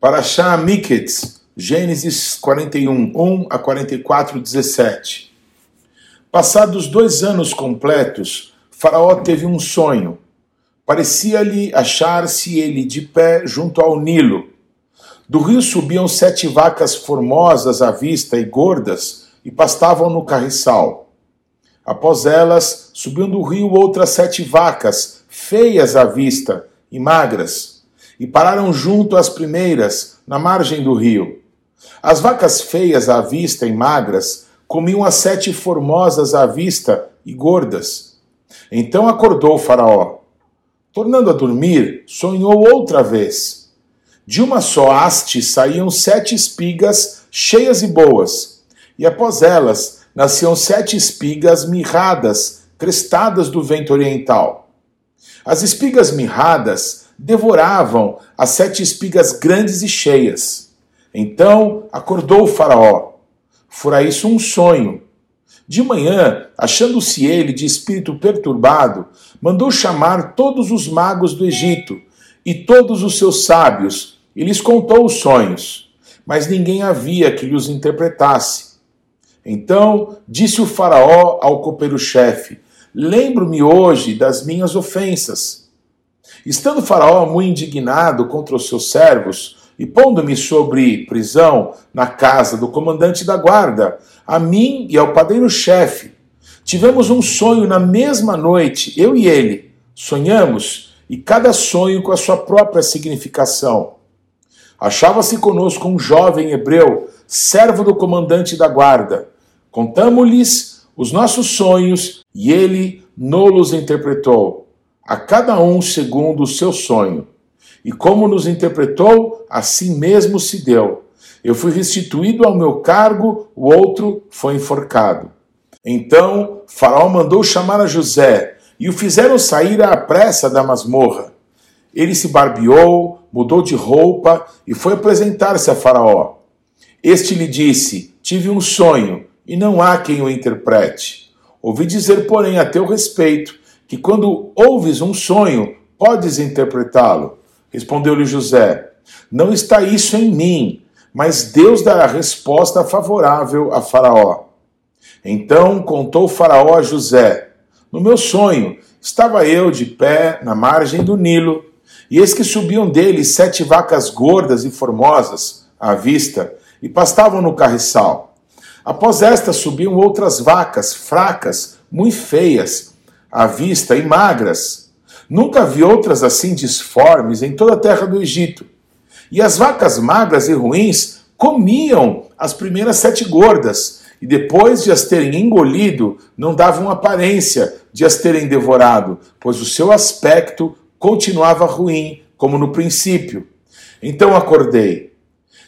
Paraxá Miketz, Gênesis 41, 1 a 44, 17. Passados dois anos completos, Faraó teve um sonho. Parecia-lhe achar-se ele de pé junto ao Nilo. Do rio subiam sete vacas formosas à vista e gordas e pastavam no carriçal. Após elas, subiam do rio outras sete vacas, feias à vista e magras e pararam junto às primeiras, na margem do rio. As vacas feias à vista e magras comiam as sete formosas à vista e gordas. Então acordou Faraó. Tornando a dormir, sonhou outra vez. De uma só haste saíam sete espigas cheias e boas, e após elas nasciam sete espigas mirradas, crestadas do vento oriental. As espigas mirradas devoravam as sete espigas grandes e cheias. Então acordou o Faraó. Fora isso um sonho. De manhã, achando-se ele de espírito perturbado, mandou chamar todos os magos do Egito e todos os seus sábios, e lhes contou os sonhos, mas ninguém havia que lhes interpretasse. Então disse o Faraó ao copeiro-chefe: Lembro-me hoje das minhas ofensas Estando Faraó muito indignado contra os seus servos, e pondo-me sobre prisão na casa do comandante da guarda, a mim e ao padeiro-chefe, tivemos um sonho na mesma noite, eu e ele. Sonhamos, e cada sonho com a sua própria significação. Achava-se conosco um jovem hebreu, servo do comandante da guarda. Contamos-lhes os nossos sonhos e ele nos interpretou a cada um segundo o seu sonho. E como nos interpretou, assim mesmo se deu. Eu fui restituído ao meu cargo, o outro foi enforcado. Então Faraó mandou chamar a José e o fizeram sair à pressa da masmorra. Ele se barbeou, mudou de roupa e foi apresentar-se a Faraó. Este lhe disse: Tive um sonho e não há quem o interprete. Ouvi dizer, porém, a teu respeito que quando ouves um sonho, podes interpretá-lo. Respondeu-lhe José: Não está isso em mim, mas Deus dará resposta favorável a Faraó. Então contou Faraó a José: No meu sonho, estava eu de pé na margem do Nilo, e eis que subiam dele sete vacas gordas e formosas à vista, e pastavam no carriçal. Após estas subiam outras vacas fracas, muito feias, à vista e magras. Nunca vi outras assim disformes em toda a terra do Egito. E as vacas magras e ruins comiam as primeiras sete gordas, e depois de as terem engolido, não davam aparência de as terem devorado, pois o seu aspecto continuava ruim, como no princípio. Então acordei.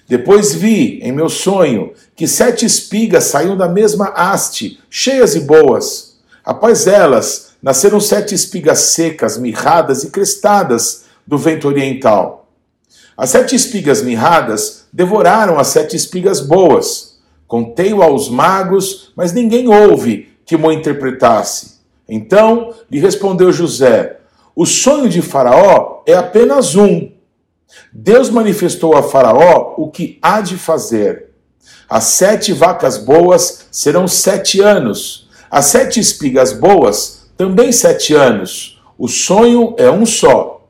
Depois vi, em meu sonho, que sete espigas saíam da mesma haste, cheias e boas. Após elas, nasceram sete espigas secas, mirradas e crestadas do vento oriental. As sete espigas mirradas devoraram as sete espigas boas. Contei-o aos magos, mas ninguém ouve que mo interpretasse. Então lhe respondeu José: O sonho de Faraó é apenas um. Deus manifestou a Faraó o que há de fazer. As sete vacas boas serão sete anos, as sete espigas boas também sete anos. O sonho é um só.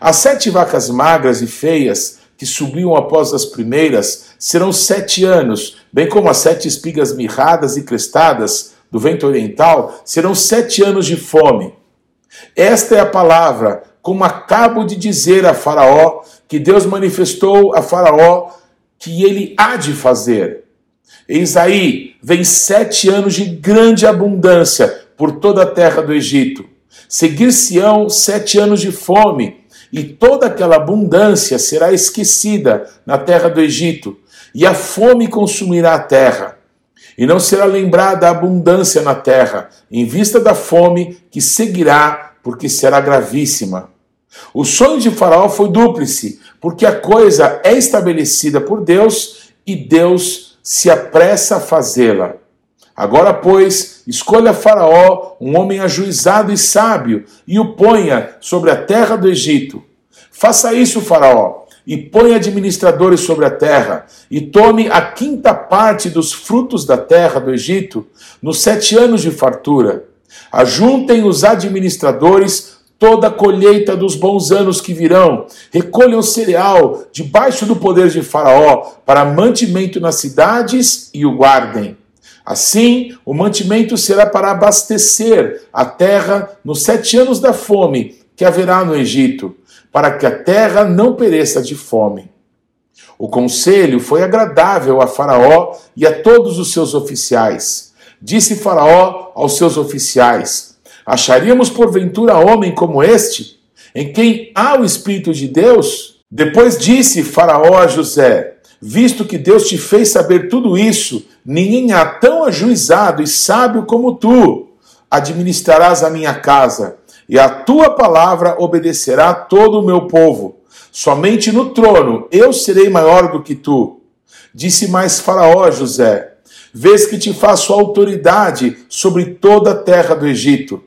As sete vacas magras e feias que subiam após as primeiras serão sete anos, bem como as sete espigas mirradas e crestadas do vento oriental serão sete anos de fome. Esta é a palavra, como acabo de dizer a Faraó, que Deus manifestou a Faraó que ele há de fazer. Eis aí, vem sete anos de grande abundância, por toda a terra do Egito. Seguir-se-ão sete anos de fome, e toda aquela abundância será esquecida na terra do Egito, e a fome consumirá a terra. E não será lembrada a abundância na terra, em vista da fome que seguirá, porque será gravíssima. O sonho de Faraó foi dúplice, porque a coisa é estabelecida por Deus e Deus se apressa a fazê-la. Agora, pois, escolha Faraó, um homem ajuizado e sábio, e o ponha sobre a terra do Egito. Faça isso, Faraó, e põe administradores sobre a terra, e tome a quinta parte dos frutos da terra do Egito, nos sete anos de fartura. Ajuntem os administradores toda a colheita dos bons anos que virão. Recolham cereal debaixo do poder de Faraó para mantimento nas cidades e o guardem. Assim, o mantimento será para abastecer a terra nos sete anos da fome que haverá no Egito, para que a terra não pereça de fome. O conselho foi agradável a Faraó e a todos os seus oficiais. Disse Faraó aos seus oficiais: Acharíamos porventura homem como este, em quem há o Espírito de Deus? Depois disse Faraó a José: Visto que Deus te fez saber tudo isso, ninguém há tão ajuizado e sábio como tu. Administrarás a minha casa, e a tua palavra obedecerá todo o meu povo. Somente no trono eu serei maior do que tu. Disse mais Faraó a José: Vês que te faço autoridade sobre toda a terra do Egito.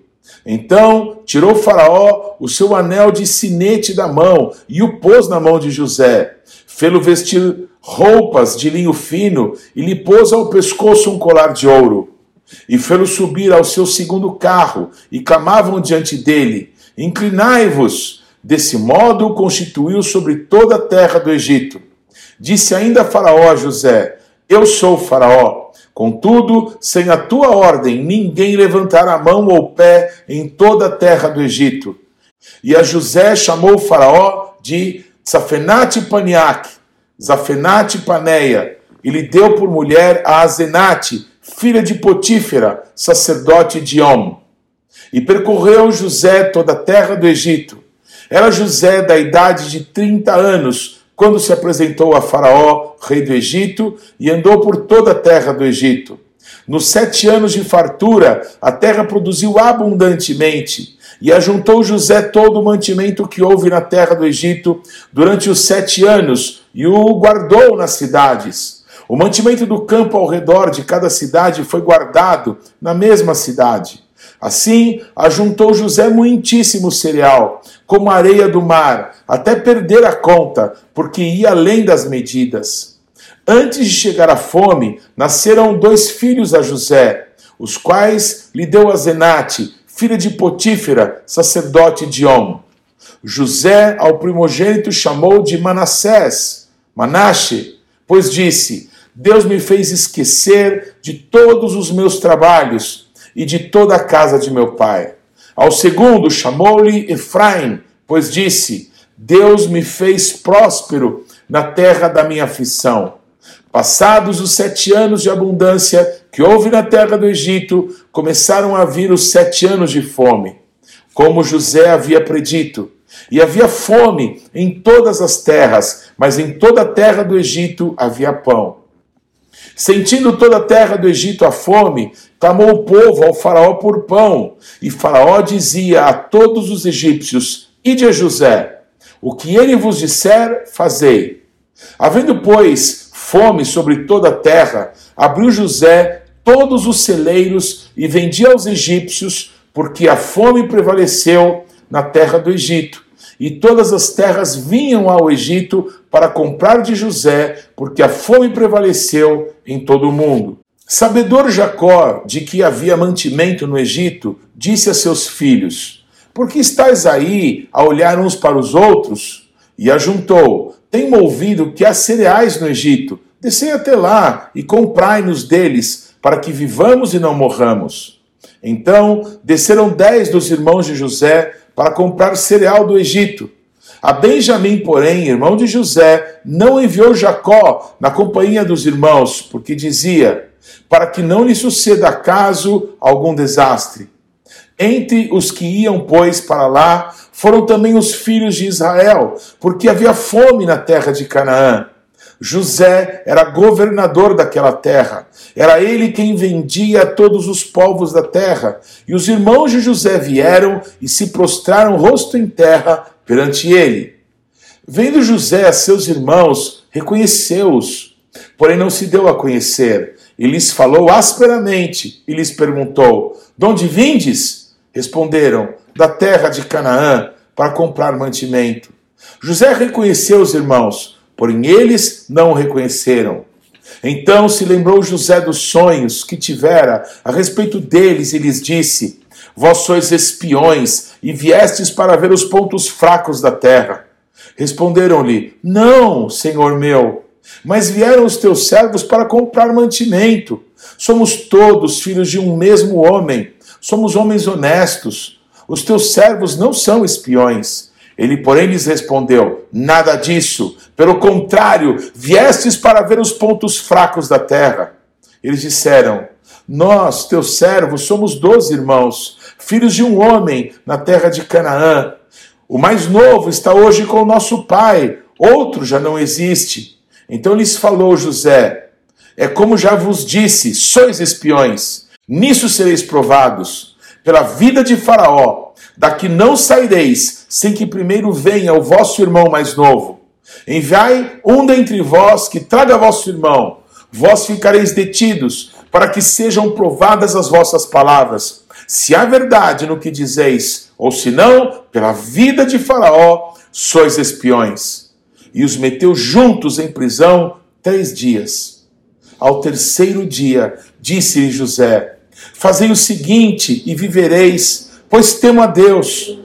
Então tirou Faraó o seu anel de sinete da mão e o pôs na mão de José. Fê-lo vestir roupas de linho fino e lhe pôs ao pescoço um colar de ouro. E fê-lo subir ao seu segundo carro e clamavam diante dele: Inclinai-vos. Desse modo constituiu sobre toda a terra do Egito. Disse ainda Faraó a José: Eu sou Faraó Contudo, sem a tua ordem, ninguém levantará mão ou pé em toda a terra do Egito. E a José chamou o faraó de Zafenate Paniac, Zafenate Paneia, e lhe deu por mulher a Azenate, filha de Potífera, sacerdote de Om. E percorreu José toda a terra do Egito. Era José da idade de trinta anos, quando se apresentou a Faraó, rei do Egito, e andou por toda a terra do Egito. Nos sete anos de fartura, a terra produziu abundantemente, e ajuntou José todo o mantimento que houve na terra do Egito durante os sete anos, e o guardou nas cidades. O mantimento do campo ao redor de cada cidade foi guardado na mesma cidade. Assim, ajuntou José muitíssimo cereal, como a areia do mar, até perder a conta, porque ia além das medidas. Antes de chegar a fome, nasceram dois filhos a José, os quais lhe deu a Zenate, filha de Potífera, sacerdote de Om. José ao primogênito chamou de Manassés, Manache, pois disse: Deus me fez esquecer de todos os meus trabalhos e de toda a casa de meu pai. Ao segundo chamou-lhe Efraim, pois disse: Deus me fez próspero na terra da minha aflição. Passados os sete anos de abundância que houve na terra do Egito, começaram a vir os sete anos de fome, como José havia predito. E havia fome em todas as terras, mas em toda a terra do Egito havia pão. Sentindo toda a terra do Egito a fome, clamou o povo ao Faraó por pão. E Faraó dizia a todos os egípcios: Ide a José, o que ele vos disser, fazei. Havendo, pois, fome sobre toda a terra, abriu José todos os celeiros e vendia aos egípcios, porque a fome prevaleceu na terra do Egito. E todas as terras vinham ao Egito para comprar de José, porque a fome prevaleceu em todo o mundo. Sabedor Jacó de que havia mantimento no Egito, disse a seus filhos: Por que estáis aí a olhar uns para os outros? E ajuntou: Tenho ouvido que há cereais no Egito. Descei até lá e comprai-nos deles, para que vivamos e não morramos. Então desceram dez dos irmãos de José para comprar cereal do Egito. A Benjamim, porém, irmão de José, não enviou Jacó na companhia dos irmãos, porque dizia: para que não lhe suceda acaso algum desastre. Entre os que iam, pois, para lá, foram também os filhos de Israel, porque havia fome na terra de Canaã. José era governador daquela terra. Era ele quem vendia todos os povos da terra. E os irmãos de José vieram e se prostraram rosto em terra perante ele. Vendo José a seus irmãos, reconheceu-os, porém não se deu a conhecer. E lhes falou asperamente e lhes perguntou: De onde vindes? Responderam: Da terra de Canaã, para comprar mantimento. José reconheceu os irmãos, porém eles não o reconheceram. Então se lembrou José dos sonhos que tivera a respeito deles e lhes disse: Vós sois espiões e viestes para ver os pontos fracos da terra. Responderam-lhe: Não, senhor meu, mas vieram os teus servos para comprar mantimento. Somos todos filhos de um mesmo homem, somos homens honestos. Os teus servos não são espiões. Ele, porém, lhes respondeu: Nada disso. Pelo contrário, viestes para ver os pontos fracos da terra. Eles disseram: Nós, teus servos, somos doze irmãos, filhos de um homem na terra de Canaã. O mais novo está hoje com o nosso pai, outro já não existe. Então lhes falou José: É como já vos disse, sois espiões, nisso sereis provados. Pela vida de Faraó, daqui não saireis, sem que primeiro venha o vosso irmão mais novo. Enviai um dentre vós que traga vosso irmão, vós ficareis detidos, para que sejam provadas as vossas palavras. Se há verdade no que dizeis, ou se não, pela vida de Faraó, sois espiões. E os meteu juntos em prisão três dias. Ao terceiro dia, disse-lhe José: Fazei o seguinte e vivereis, pois temo a Deus.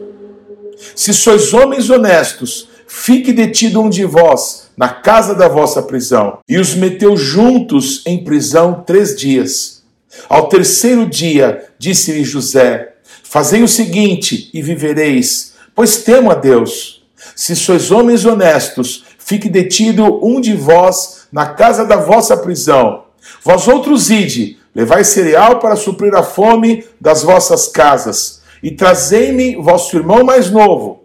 Se sois homens honestos, fique detido um de vós na casa da vossa prisão. E os meteu juntos em prisão três dias. Ao terceiro dia, disse-lhe José: Fazei o seguinte e vivereis, pois temo a Deus. Se sois homens honestos, fique detido um de vós na casa da vossa prisão. Vós outros ide, levai cereal para suprir a fome das vossas casas, e trazei-me vosso irmão mais novo,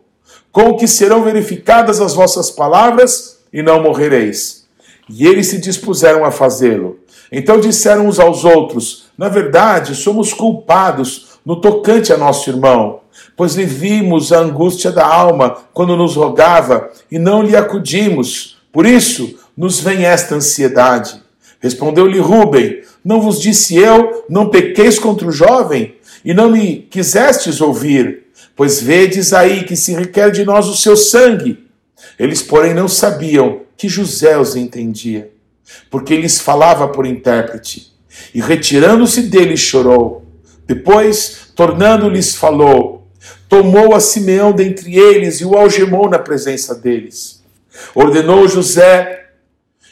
com o que serão verificadas as vossas palavras, e não morrereis. E eles se dispuseram a fazê-lo. Então disseram uns aos outros: Na verdade, somos culpados no tocante a nosso irmão, pois lhe vimos a angústia da alma quando nos rogava e não lhe acudimos. Por isso nos vem esta ansiedade. Respondeu-lhe Rubem: Não vos disse eu, não pequeis contra o jovem, e não me quisestes ouvir, pois vedes aí que se requer de nós o seu sangue. Eles, porém, não sabiam que José os entendia, porque lhes falava por intérprete. E retirando-se dele, chorou. Depois, tornando-lhes, falou: Tomou a Simeão dentre eles e o algemou na presença deles. Ordenou José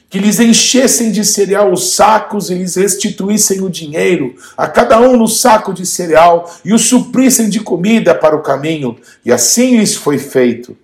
que lhes enchessem de cereal os sacos e lhes restituíssem o dinheiro, a cada um no saco de cereal, e o suprissem de comida para o caminho. E assim lhes foi feito.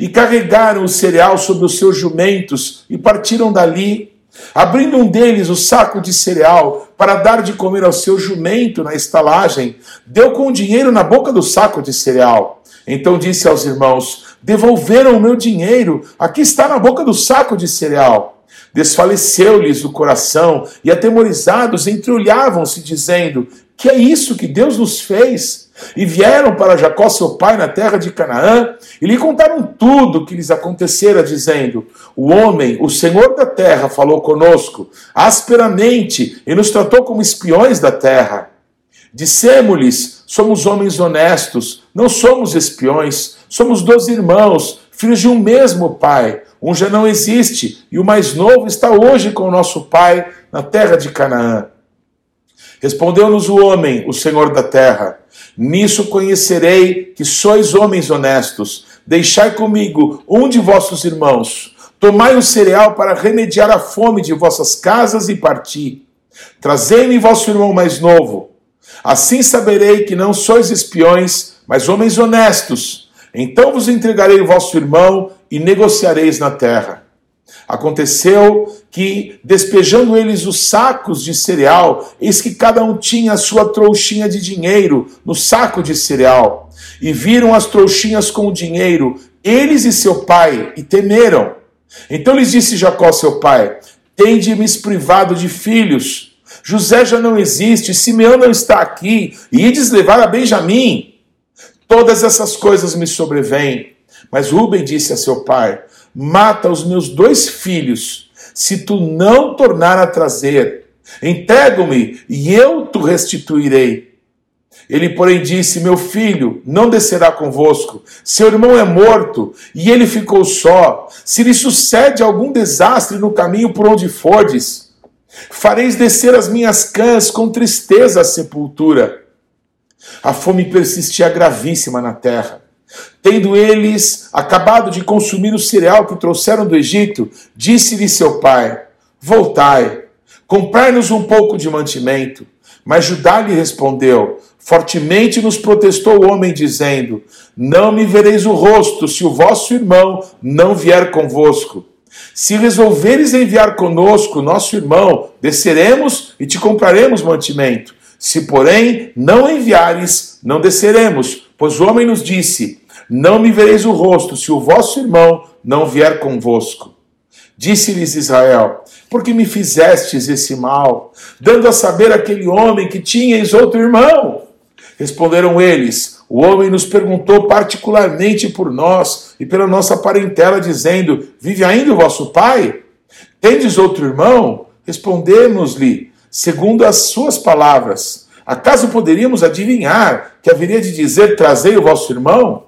E carregaram o cereal sobre os seus jumentos e partiram dali Abrindo um deles o saco de cereal para dar de comer ao seu jumento na estalagem, deu com o dinheiro na boca do saco de cereal. Então disse aos irmãos: Devolveram o meu dinheiro, aqui está na boca do saco de cereal. Desfaleceu-lhes o coração e, atemorizados, entreolhavam-se, dizendo: Que é isso que Deus nos fez? E vieram para Jacó, seu pai, na terra de Canaã, e lhe contaram tudo o que lhes acontecera, dizendo: O homem, o Senhor da terra, falou conosco asperamente e nos tratou como espiões da terra. Dissemos-lhes: Somos homens honestos, não somos espiões, somos dois irmãos, filhos de um mesmo pai. Um já não existe, e o mais novo está hoje com o nosso pai na terra de Canaã. Respondeu-nos o homem, o Senhor da terra: Nisso conhecerei que sois homens honestos. Deixai comigo um de vossos irmãos. Tomai o cereal para remediar a fome de vossas casas e parti. Trazei-me vosso irmão mais novo. Assim saberei que não sois espiões, mas homens honestos. Então vos entregarei o vosso irmão e negociareis na terra. Aconteceu que, despejando eles os sacos de cereal, eis que cada um tinha a sua trouxinha de dinheiro no saco de cereal. E viram as trouxinhas com o dinheiro, eles e seu pai, e temeram. Então lhes disse Jacó, seu pai: Tende-me privado de filhos. José já não existe, Simeão não está aqui, e ides levar a Benjamim. Todas essas coisas me sobrevêm. Mas Rubem disse a seu pai: mata os meus dois filhos, se tu não tornar a trazer. Entrego-me e eu te restituirei. Ele, porém, disse: Meu filho, não descerá convosco. Seu irmão é morto e ele ficou só. Se lhe sucede algum desastre no caminho por onde fordes, fareis descer as minhas cãs com tristeza à sepultura. A fome persistia gravíssima na terra. Tendo eles acabado de consumir o cereal que trouxeram do Egito, disse-lhe seu pai: Voltai, comprai-nos um pouco de mantimento. Mas Judá lhe respondeu: Fortemente nos protestou o homem, dizendo: Não me vereis o rosto, se o vosso irmão não vier convosco. Se resolveres enviar conosco nosso irmão, desceremos e te compraremos mantimento. Se, porém, não enviares, não desceremos, pois o homem nos disse: Não me vereis o rosto, se o vosso irmão não vier convosco. Disse-lhes Israel: Por que me fizestes esse mal, dando a saber aquele homem que tinhas outro irmão? Responderam eles: O homem nos perguntou particularmente por nós e pela nossa parentela, dizendo: Vive ainda o vosso pai? Tendes outro irmão? Respondemos-lhe, segundo as suas palavras. Acaso poderíamos adivinhar que haveria de dizer: Trazei o vosso irmão?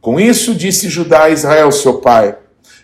Com isso disse Judá a Israel, seu pai: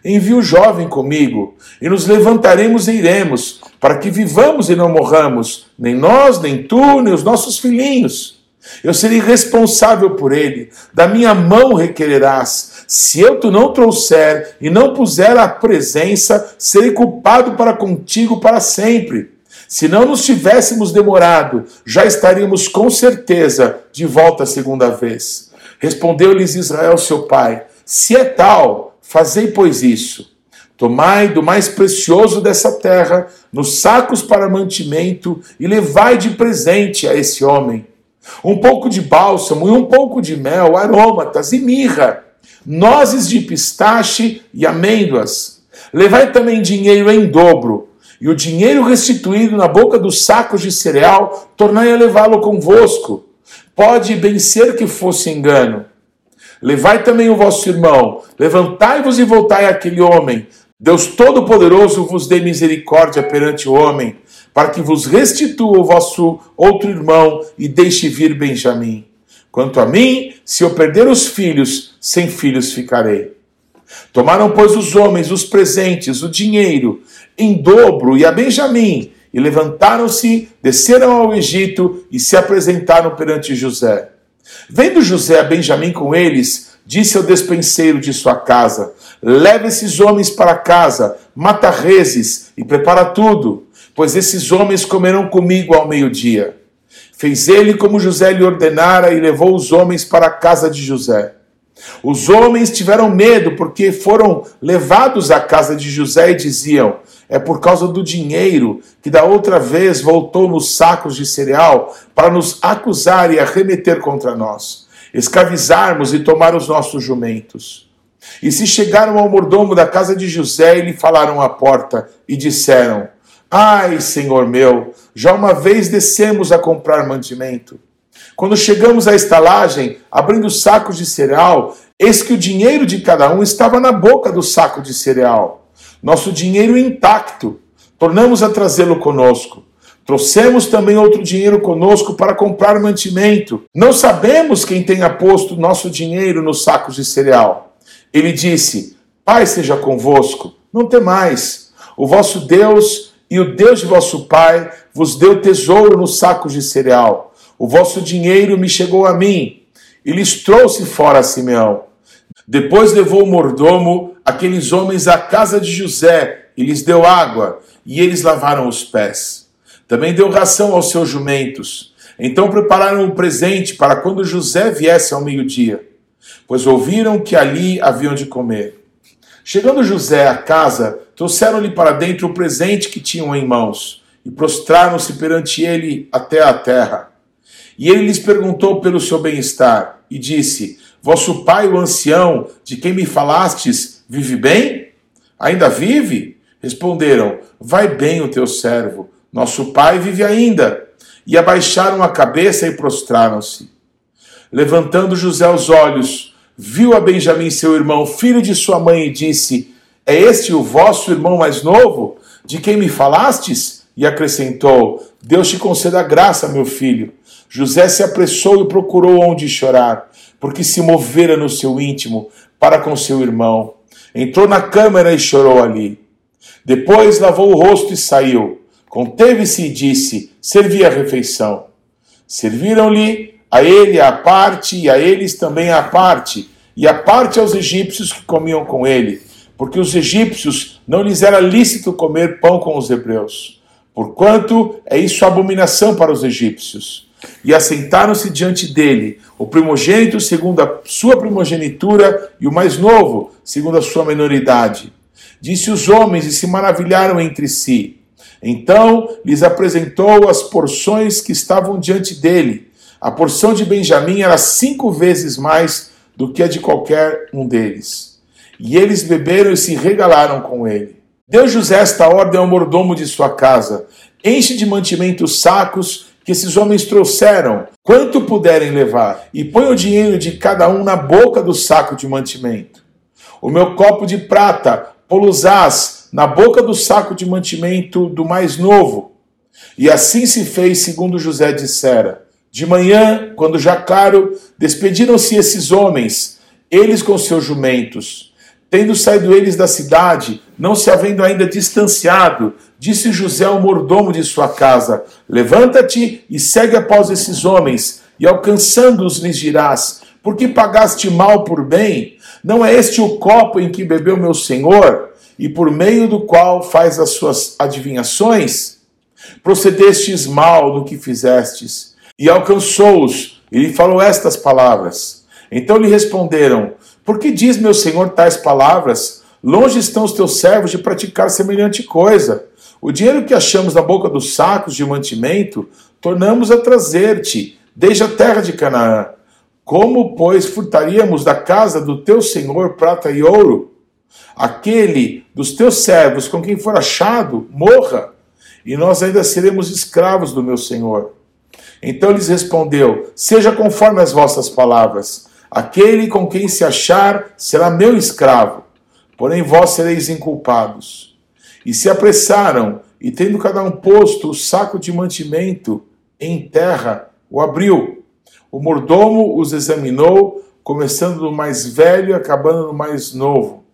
Envie o jovem comigo, e nos levantaremos e iremos, para que vivamos e não morramos, nem nós, nem tu, nem os nossos filhinhos. Eu serei responsável por ele, da minha mão requererás. Se eu tu não trouxer e não puser a presença, serei culpado para contigo para sempre. Se não nos tivéssemos demorado, já estaríamos com certeza de volta a segunda vez. Respondeu-lhes Israel, seu pai: Se é tal, fazei, pois, isso. Tomai do mais precioso dessa terra, nos sacos para mantimento, e levai de presente a esse homem um pouco de bálsamo e um pouco de mel, aromatas e mirra, nozes de pistache e amêndoas. Levai também dinheiro em dobro, e o dinheiro restituído na boca dos sacos de cereal, tornai a levá-lo convosco. Pode bem ser que fosse engano. Levai também o vosso irmão, levantai-vos e voltai àquele homem. Deus Todo-Poderoso vos dê misericórdia perante o homem, para que vos restitua o vosso outro irmão e deixe vir Benjamim. Quanto a mim, se eu perder os filhos, sem filhos ficarei. Tomaram, pois, os homens os presentes, o dinheiro, em dobro, e a Benjamim, e levantaram-se, desceram ao Egito e se apresentaram perante José. Vendo José a Benjamim com eles, disse ao despenseiro de sua casa: Leve esses homens para casa, mata reses e prepara tudo pois esses homens comerão comigo ao meio-dia. Fez ele como José lhe ordenara e levou os homens para a casa de José. Os homens tiveram medo porque foram levados à casa de José e diziam: É por causa do dinheiro que da outra vez voltou nos sacos de cereal para nos acusar e arremeter contra nós, escravizarmos e tomar os nossos jumentos. E se chegaram ao mordomo da casa de José e lhe falaram à porta e disseram: Ai, Senhor meu, já uma vez descemos a comprar mantimento. Quando chegamos à estalagem, abrindo sacos de cereal, eis que o dinheiro de cada um estava na boca do saco de cereal. Nosso dinheiro intacto. Tornamos a trazê-lo conosco. Trouxemos também outro dinheiro conosco para comprar mantimento. Não sabemos quem tenha posto nosso dinheiro nos sacos de cereal. Ele disse: Pai seja convosco, não temais. O vosso Deus e o Deus de vosso pai vos deu tesouro nos sacos de cereal. O vosso dinheiro me chegou a mim, e lhes trouxe fora Simeão. Depois levou o mordomo aqueles homens à casa de José e lhes deu água, e eles lavaram os pés. Também deu ração aos seus jumentos. Então prepararam um presente para quando José viesse ao meio-dia, pois ouviram que ali haviam de comer. Chegando José à casa, trouxeram-lhe para dentro o presente que tinham em mãos e prostraram-se perante ele até a terra. E ele lhes perguntou pelo seu bem-estar e disse: Vosso pai, o ancião, de quem me falastes, vive bem? Ainda vive? Responderam: Vai bem o teu servo, nosso pai vive ainda. E abaixaram a cabeça e prostraram-se. Levantando José os olhos, viu a Benjamim, seu irmão, filho de sua mãe, e disse: É este o vosso irmão mais novo, de quem me falastes? E acrescentou: Deus te conceda graça, meu filho. José se apressou e procurou onde chorar, porque se movera no seu íntimo para com seu irmão. Entrou na câmara e chorou ali. Depois lavou o rosto e saiu. Conteve-se e disse: Servi a refeição. Serviram-lhe a ele a parte, e a eles também a parte, e a parte aos egípcios que comiam com ele, porque os egípcios não lhes era lícito comer pão com os hebreus, porquanto é isso abominação para os egípcios. E assentaram-se diante dele o primogênito segundo a sua primogenitura e o mais novo segundo a sua menoridade. Disse os homens e se maravilharam entre si. Então lhes apresentou as porções que estavam diante dele. A porção de Benjamim era cinco vezes mais do que a de qualquer um deles. E eles beberam e se regalaram com ele. Deu José esta ordem ao mordomo de sua casa: enche de mantimento os sacos que esses homens trouxeram, quanto puderem levar, e põe o dinheiro de cada um na boca do saco de mantimento. O meu copo de prata poluzás na boca do saco de mantimento do mais novo. E assim se fez, segundo José dissera. De manhã, quando já claro, despediram-se esses homens, eles com seus jumentos. Tendo saído eles da cidade, não se havendo ainda distanciado, Disse José ao mordomo de sua casa: Levanta-te e segue após esses homens, e alcançando-os lhes dirás: Por que pagaste mal por bem? Não é este o copo em que bebeu meu senhor, e por meio do qual faz as suas adivinhações? Procedestes mal no que fizestes. E alcançou-os, e lhe falou estas palavras. Então lhe responderam: Por que diz meu senhor tais palavras? Longe estão os teus servos de praticar semelhante coisa. O dinheiro que achamos na boca dos sacos de mantimento, tornamos a trazer-te, desde a terra de Canaã. Como, pois, furtaríamos da casa do teu senhor prata e ouro? Aquele dos teus servos com quem for achado, morra, e nós ainda seremos escravos do meu senhor. Então lhes respondeu: Seja conforme as vossas palavras. Aquele com quem se achar será meu escravo, porém vós sereis inculpados. E se apressaram, e tendo cada um posto o saco de mantimento em terra, o abriu. O mordomo os examinou, começando do mais velho e acabando no mais novo.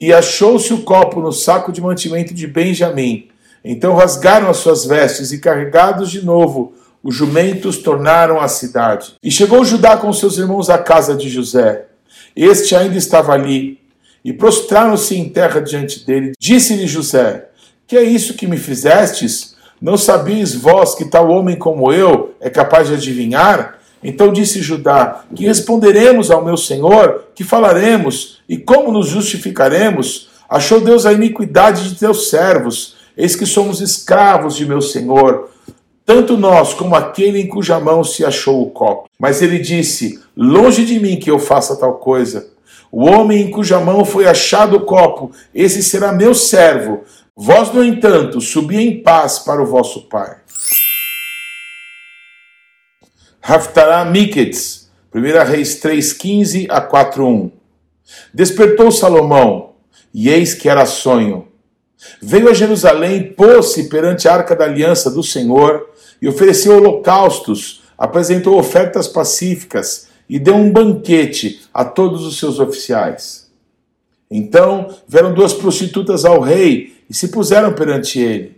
E achou-se o copo no saco de mantimento de Benjamim. Então rasgaram as suas vestes e, carregados de novo, os jumentos tornaram à cidade. E chegou Judá com seus irmãos à casa de José. Este ainda estava ali, e prostraram-se em terra diante dele. Disse-lhe José: Que é isso que me fizestes? Não sabias vós que tal homem como eu é capaz de adivinhar? Então disse Judá: Que responderemos ao meu senhor? Que falaremos? E como nos justificaremos? Achou Deus a iniquidade de teus servos. Eis que somos escravos de meu senhor, tanto nós como aquele em cuja mão se achou o copo. Mas ele disse: Longe de mim que eu faça tal coisa. O homem em cuja mão foi achado o copo, esse será meu servo. Vós, no entanto, subi em paz para o vosso pai. Haftará Miketz, 1 Reis 3,15 a 4,1. Despertou Salomão, e eis que era sonho. Veio a Jerusalém, pôs-se perante a arca da aliança do Senhor e ofereceu holocaustos, apresentou ofertas pacíficas e deu um banquete a todos os seus oficiais. Então vieram duas prostitutas ao rei e se puseram perante ele.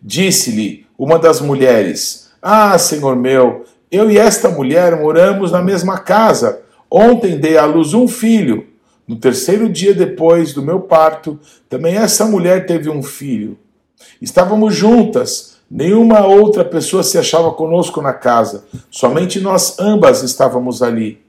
Disse-lhe uma das mulheres: Ah, senhor meu, eu e esta mulher moramos na mesma casa. Ontem dei à luz um filho. No terceiro dia depois do meu parto, também essa mulher teve um filho. Estávamos juntas, Nenhuma outra pessoa se achava conosco na casa, somente nós ambas estávamos ali.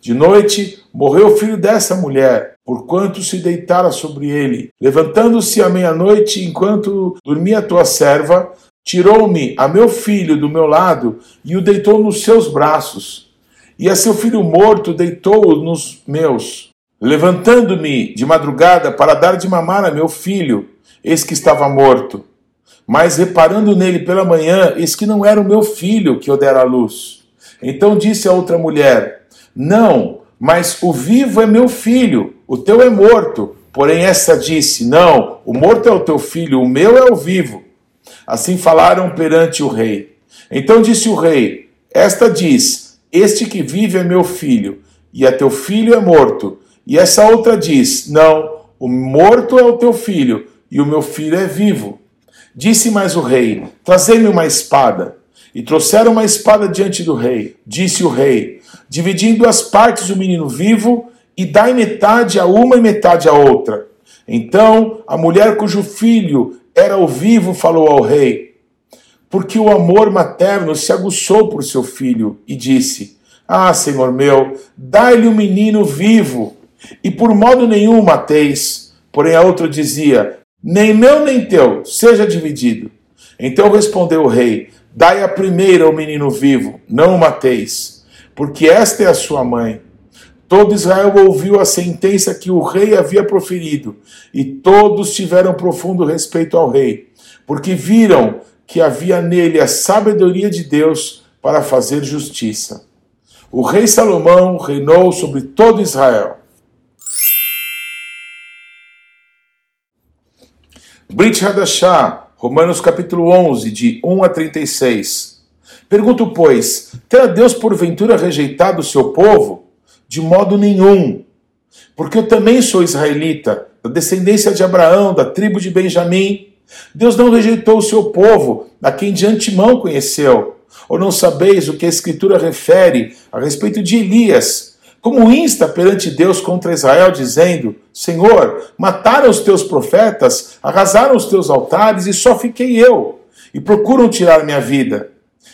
De noite morreu o filho dessa mulher, porquanto se deitara sobre ele. Levantando-se à meia-noite, enquanto dormia tua serva, tirou-me a meu filho do meu lado e o deitou nos seus braços. E a seu filho morto deitou-o nos meus. Levantando-me de madrugada para dar de mamar a meu filho, eis que estava morto. Mas reparando nele pela manhã, eis que não era o meu filho que eu dera à luz. Então disse a outra mulher: Não, mas o vivo é meu filho, o teu é morto. Porém, essa disse: Não, o morto é o teu filho, o meu é o vivo. Assim falaram perante o rei. Então disse o rei: Esta diz: Este que vive é meu filho, e a teu filho é morto. E essa outra diz: Não, o morto é o teu filho, e o meu filho é vivo. Disse mais o rei: Trazei-me uma espada. E trouxeram uma espada diante do rei. Disse o rei: Dividi em duas partes o menino vivo, e dai metade a uma e metade a outra. Então a mulher cujo filho era o vivo falou ao rei: Porque o amor materno se aguçou por seu filho, e disse: Ah, senhor meu, dai-lhe o menino vivo e por modo nenhum o mateis. Porém a outra dizia: Nem meu nem teu, seja dividido. Então respondeu o rei: Dai a primeira ao menino vivo, não o mateis, porque esta é a sua mãe. Todo Israel ouviu a sentença que o rei havia proferido, e todos tiveram profundo respeito ao rei, porque viram que havia nele a sabedoria de Deus para fazer justiça. O rei Salomão reinou sobre todo Israel. Brit Hadashah, Romanos capítulo 11, de 1 a 36. Pergunto, pois, terá Deus porventura rejeitado o seu povo? De modo nenhum. Porque eu também sou israelita, da descendência de Abraão, da tribo de Benjamim. Deus não rejeitou o seu povo, a quem de antemão conheceu. Ou não sabeis o que a Escritura refere a respeito de Elias, como insta perante Deus contra Israel, dizendo: Senhor, mataram os teus profetas, arrasaram os teus altares e só fiquei eu, e procuram tirar minha vida.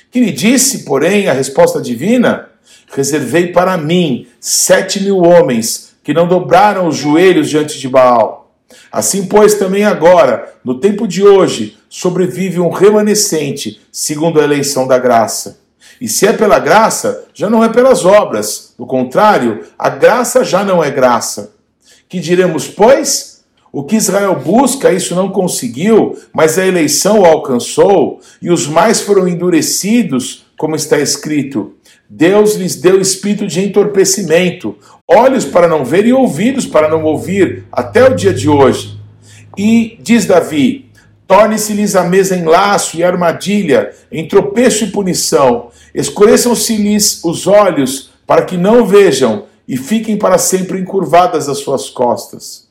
Que lhe disse, porém, a resposta divina? Reservei para mim sete mil homens que não dobraram os joelhos diante de Baal. Assim, pois, também agora, no tempo de hoje, sobrevive um remanescente, segundo a eleição da graça. E se é pela graça, já não é pelas obras. Do contrário, a graça já não é graça. Que diremos, pois? O que Israel busca, isso não conseguiu, mas a eleição o alcançou, e os mais foram endurecidos, como está escrito. Deus lhes deu espírito de entorpecimento, olhos para não ver e ouvidos para não ouvir, até o dia de hoje. E diz Davi: torne-se-lhes a mesa em laço e armadilha, em tropeço e punição, Escureçam-se-lhes os olhos para que não vejam e fiquem para sempre encurvadas as suas costas.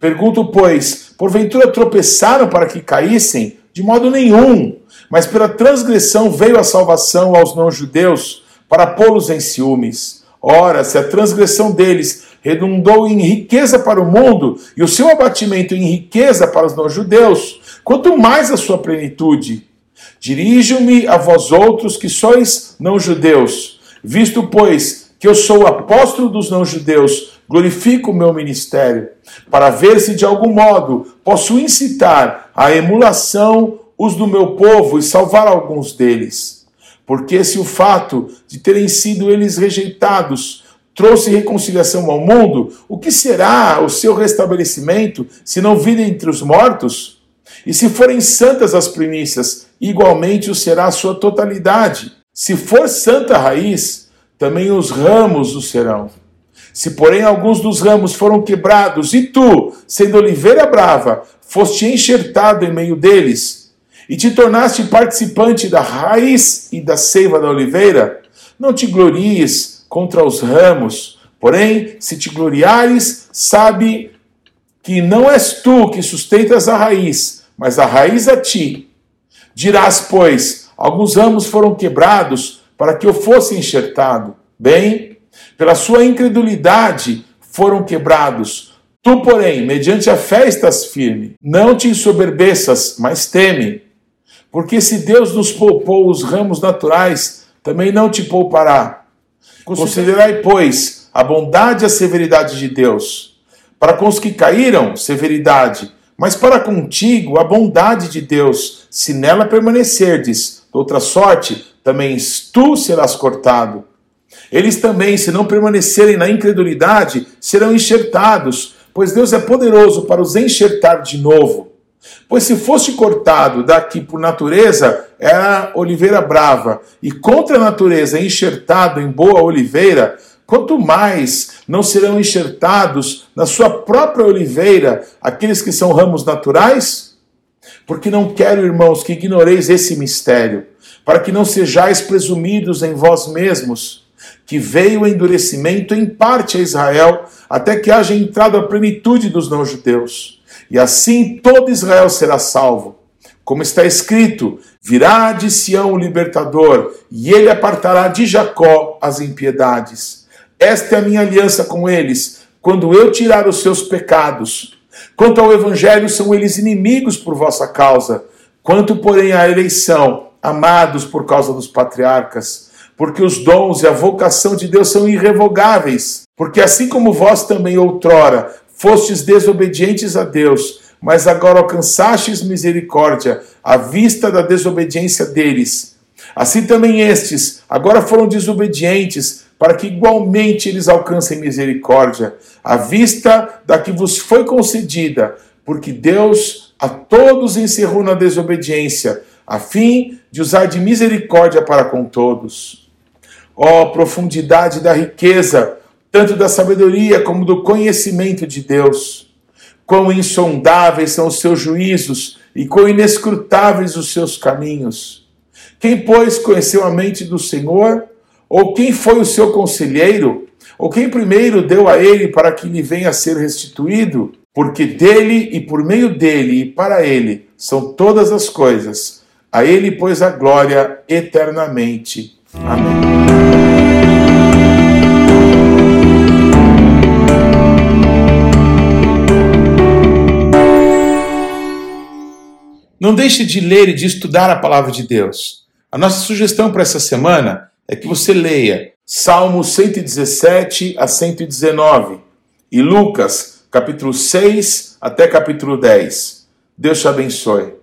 Pergunto, pois, porventura tropeçaram para que caíssem? De modo nenhum, mas pela transgressão veio a salvação aos não-judeus para pô-los em ciúmes. Ora, se a transgressão deles redundou em riqueza para o mundo e o seu abatimento em riqueza para os não-judeus, quanto mais a sua plenitude Dirijo-me a vós outros que sois não-judeus, visto, pois, que eu sou apóstolo dos não-judeus, glorifico o meu ministério, para ver se de algum modo posso incitar à emulação os do meu povo e salvar alguns deles. Porque se o fato de terem sido eles rejeitados trouxe reconciliação ao mundo, o que será o seu restabelecimento se não vir entre os mortos? E se forem santas as primícias, igualmente o será a sua totalidade. Se for santa raiz, também os ramos o serão. Se, porém, alguns dos ramos foram quebrados, e tu, sendo oliveira brava, foste enxertado em meio deles, e te tornaste participante da raiz e da seiva da oliveira, não te glories contra os ramos, porém, se te gloriares, sabe que não és tu que sustentas a raiz, mas a raiz a ti, Dirás, pois, alguns ramos foram quebrados para que eu fosse enxertado. Bem, pela sua incredulidade foram quebrados. Tu, porém, mediante a fé estás firme. Não te ensoberbeças, mas teme. Porque se Deus nos poupou os ramos naturais, também não te poupará. Considerai, pois, a bondade e a severidade de Deus. Para com os que caíram, severidade, mas para contigo a bondade de Deus, se nela permanecerdes, outra sorte, também tu serás cortado. Eles também, se não permanecerem na incredulidade, serão enxertados, pois Deus é poderoso para os enxertar de novo. Pois se foste cortado daqui por natureza, era oliveira brava, e contra a natureza enxertado em boa oliveira, quanto mais não serão enxertados na sua própria oliveira aqueles que são ramos naturais? Porque não quero, irmãos, que ignoreis esse mistério, para que não sejais presumidos em vós mesmos, que veio o endurecimento em parte a Israel, até que haja entrado a plenitude dos não-judeus. E assim todo Israel será salvo. Como está escrito: virá de Sião o libertador, e ele apartará de Jacó as impiedades. Esta é a minha aliança com eles, quando eu tirar os seus pecados. Quanto ao evangelho, são eles inimigos por vossa causa. Quanto, porém, à eleição, amados por causa dos patriarcas, porque os dons e a vocação de Deus são irrevogáveis. Porque assim como vós também outrora fostes desobedientes a Deus, mas agora alcançastes misericórdia à vista da desobediência deles. Assim também estes agora foram desobedientes, para que igualmente eles alcancem misericórdia, à vista da que vos foi concedida, porque Deus a todos encerrou na desobediência, a fim de usar de misericórdia para com todos. Ó oh, profundidade da riqueza, tanto da sabedoria como do conhecimento de Deus! Quão insondáveis são os seus juízos e quão inescrutáveis os seus caminhos! Quem, pois, conheceu a mente do Senhor? Ou quem foi o seu conselheiro? Ou quem primeiro deu a ele para que lhe venha a ser restituído? Porque dele e por meio dele e para ele são todas as coisas. A ele, pois, a glória eternamente. Amém. Não deixe de ler e de estudar a palavra de Deus. A nossa sugestão para essa semana é que você leia Salmo 117 a 119 e Lucas, capítulo 6 até capítulo 10. Deus te abençoe.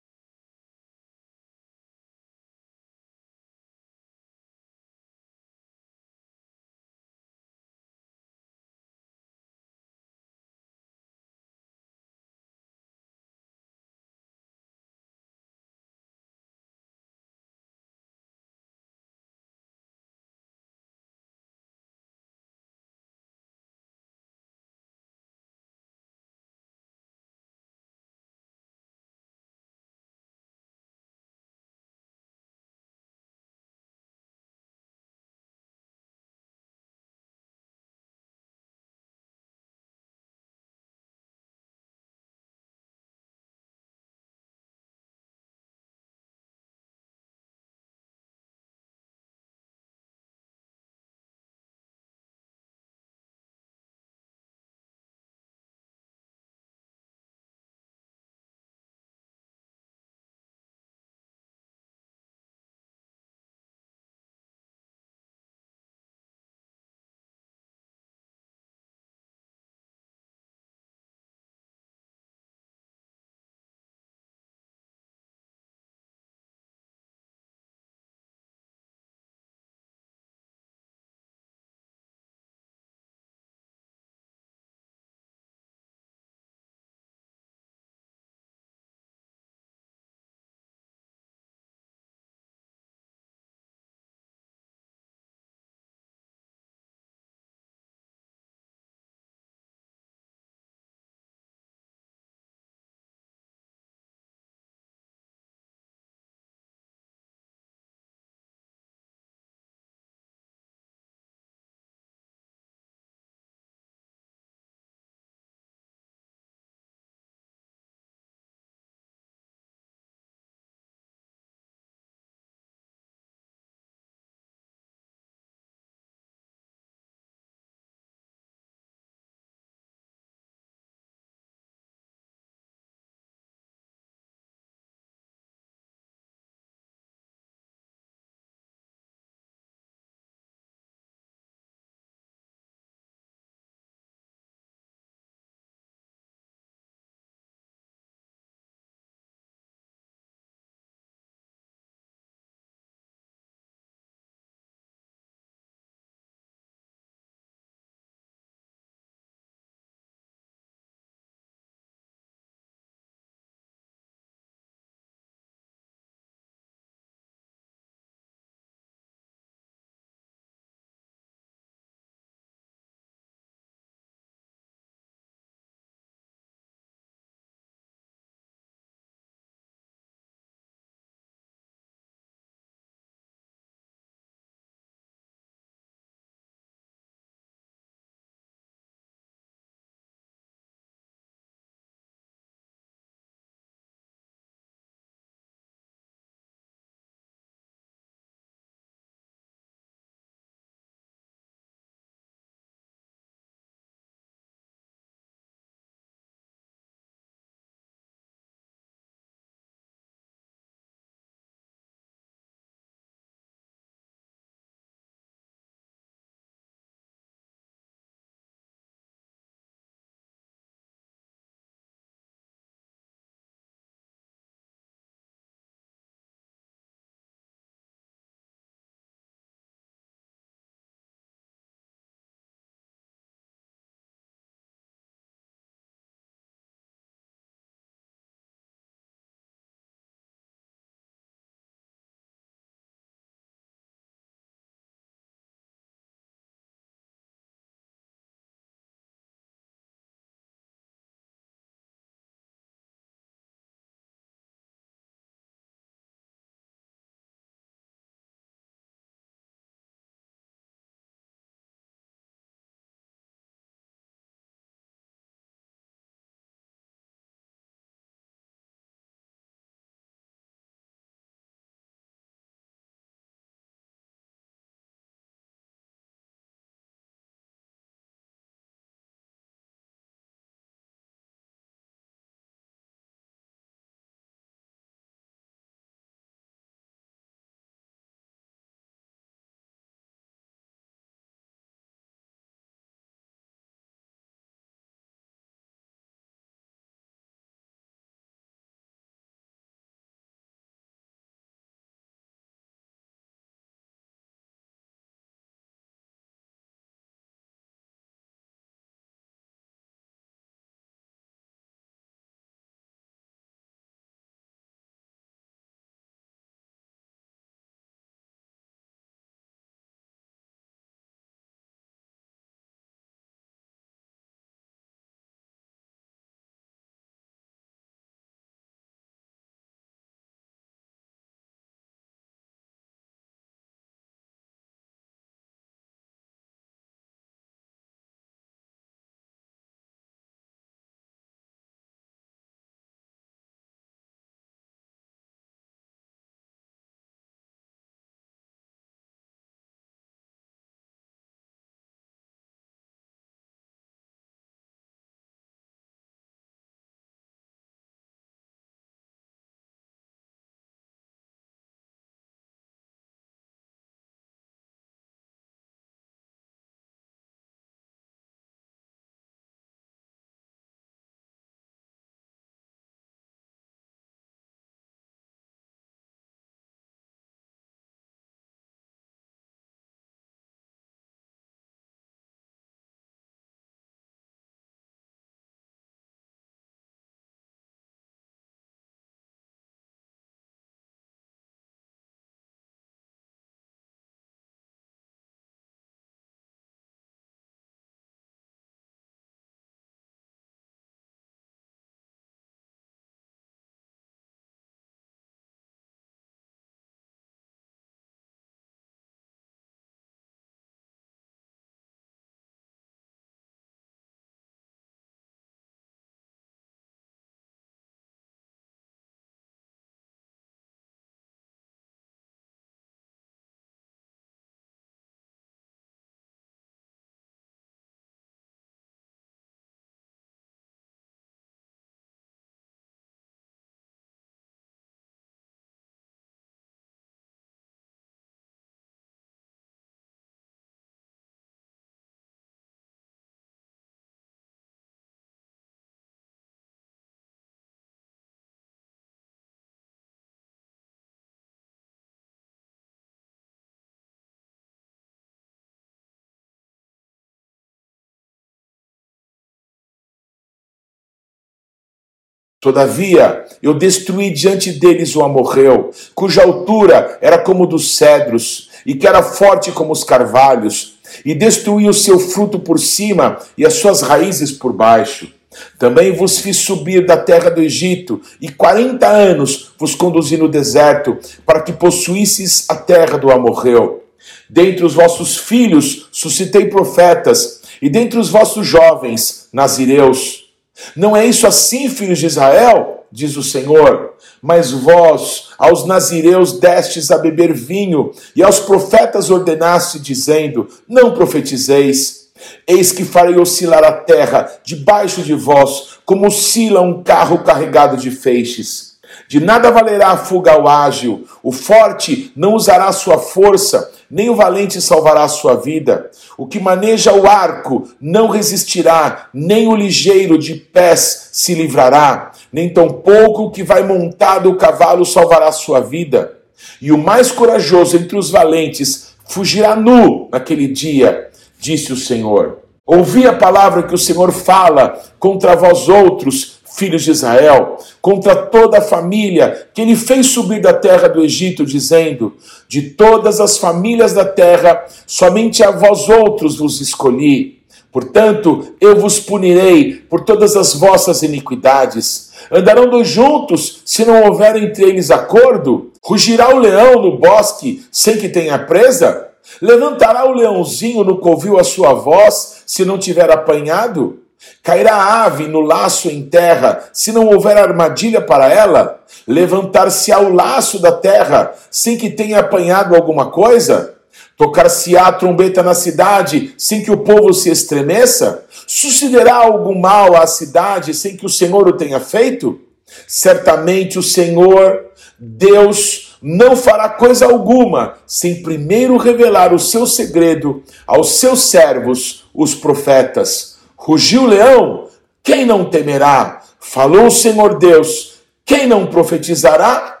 Todavia, eu destruí diante deles o amorreu, cuja altura era como dos cedros, e que era forte como os carvalhos, e destruí o seu fruto por cima e as suas raízes por baixo. Também vos fiz subir da terra do Egito, e quarenta anos vos conduzi no deserto, para que possuísseis a terra do amorreu. Dentre os vossos filhos suscitei profetas, e dentre os vossos jovens, nazireus. Não é isso assim, filhos de Israel? Diz o Senhor. Mas vós, aos nazireus, destes a beber vinho, e aos profetas ordenaste, dizendo: Não profetizeis. Eis que farei oscilar a terra debaixo de vós, como oscila um carro carregado de feixes. De nada valerá a fuga ao ágil, o forte não usará sua força, nem o valente salvará a sua vida. O que maneja o arco não resistirá, nem o ligeiro de pés se livrará, nem tampouco o que vai montado o cavalo salvará a sua vida. E o mais corajoso entre os valentes fugirá nu naquele dia, disse o Senhor. Ouvi a palavra que o Senhor fala contra vós outros, filhos de Israel, contra toda a família que ele fez subir da terra do Egito, dizendo: De todas as famílias da terra, somente a vós outros vos escolhi. Portanto, eu vos punirei por todas as vossas iniquidades. Andarão dois juntos, se não houver entre eles acordo? Rugirá o leão no bosque, sem que tenha presa? Levantará o leãozinho no covil a sua voz, se não tiver apanhado? Cairá a ave no laço em terra, se não houver armadilha para ela? Levantar-se-á o laço da terra, sem que tenha apanhado alguma coisa? Tocar-se-á a trombeta na cidade, sem que o povo se estremeça? Sucederá algum mal à cidade, sem que o Senhor o tenha feito? Certamente o Senhor, Deus, não fará coisa alguma, sem primeiro revelar o seu segredo aos seus servos, os profetas. Rugiu o leão, quem não temerá? Falou o Senhor Deus, quem não profetizará?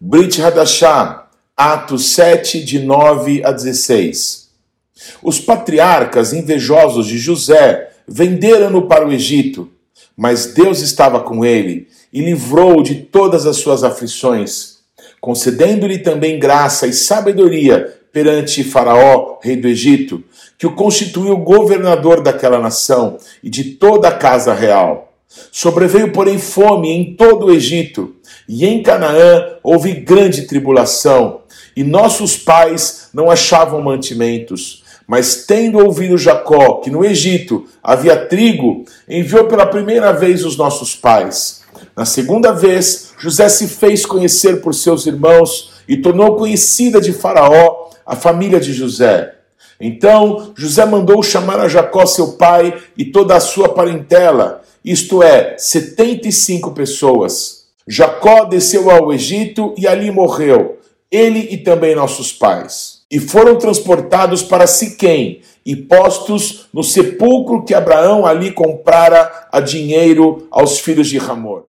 Brit Hadashah, Atos 7, de 9 a 16. Os patriarcas invejosos de José venderam-no para o Egito, mas Deus estava com ele e livrou-o de todas as suas aflições, concedendo-lhe também graça e sabedoria perante Faraó, rei do Egito, que o constituiu governador daquela nação e de toda a casa real. Sobreveio, porém, fome em todo o Egito, e em Canaã houve grande tribulação, e nossos pais não achavam mantimentos. Mas tendo ouvido Jacó que no Egito havia trigo, enviou pela primeira vez os nossos pais. Na segunda vez, José se fez conhecer por seus irmãos e tornou conhecida de Faraó a família de José. Então José mandou chamar a Jacó, seu pai, e toda a sua parentela, isto é, setenta e cinco pessoas. Jacó desceu ao Egito e ali morreu, ele e também nossos pais. E foram transportados para Siquém e postos no sepulcro que Abraão ali comprara a dinheiro aos filhos de Ramor.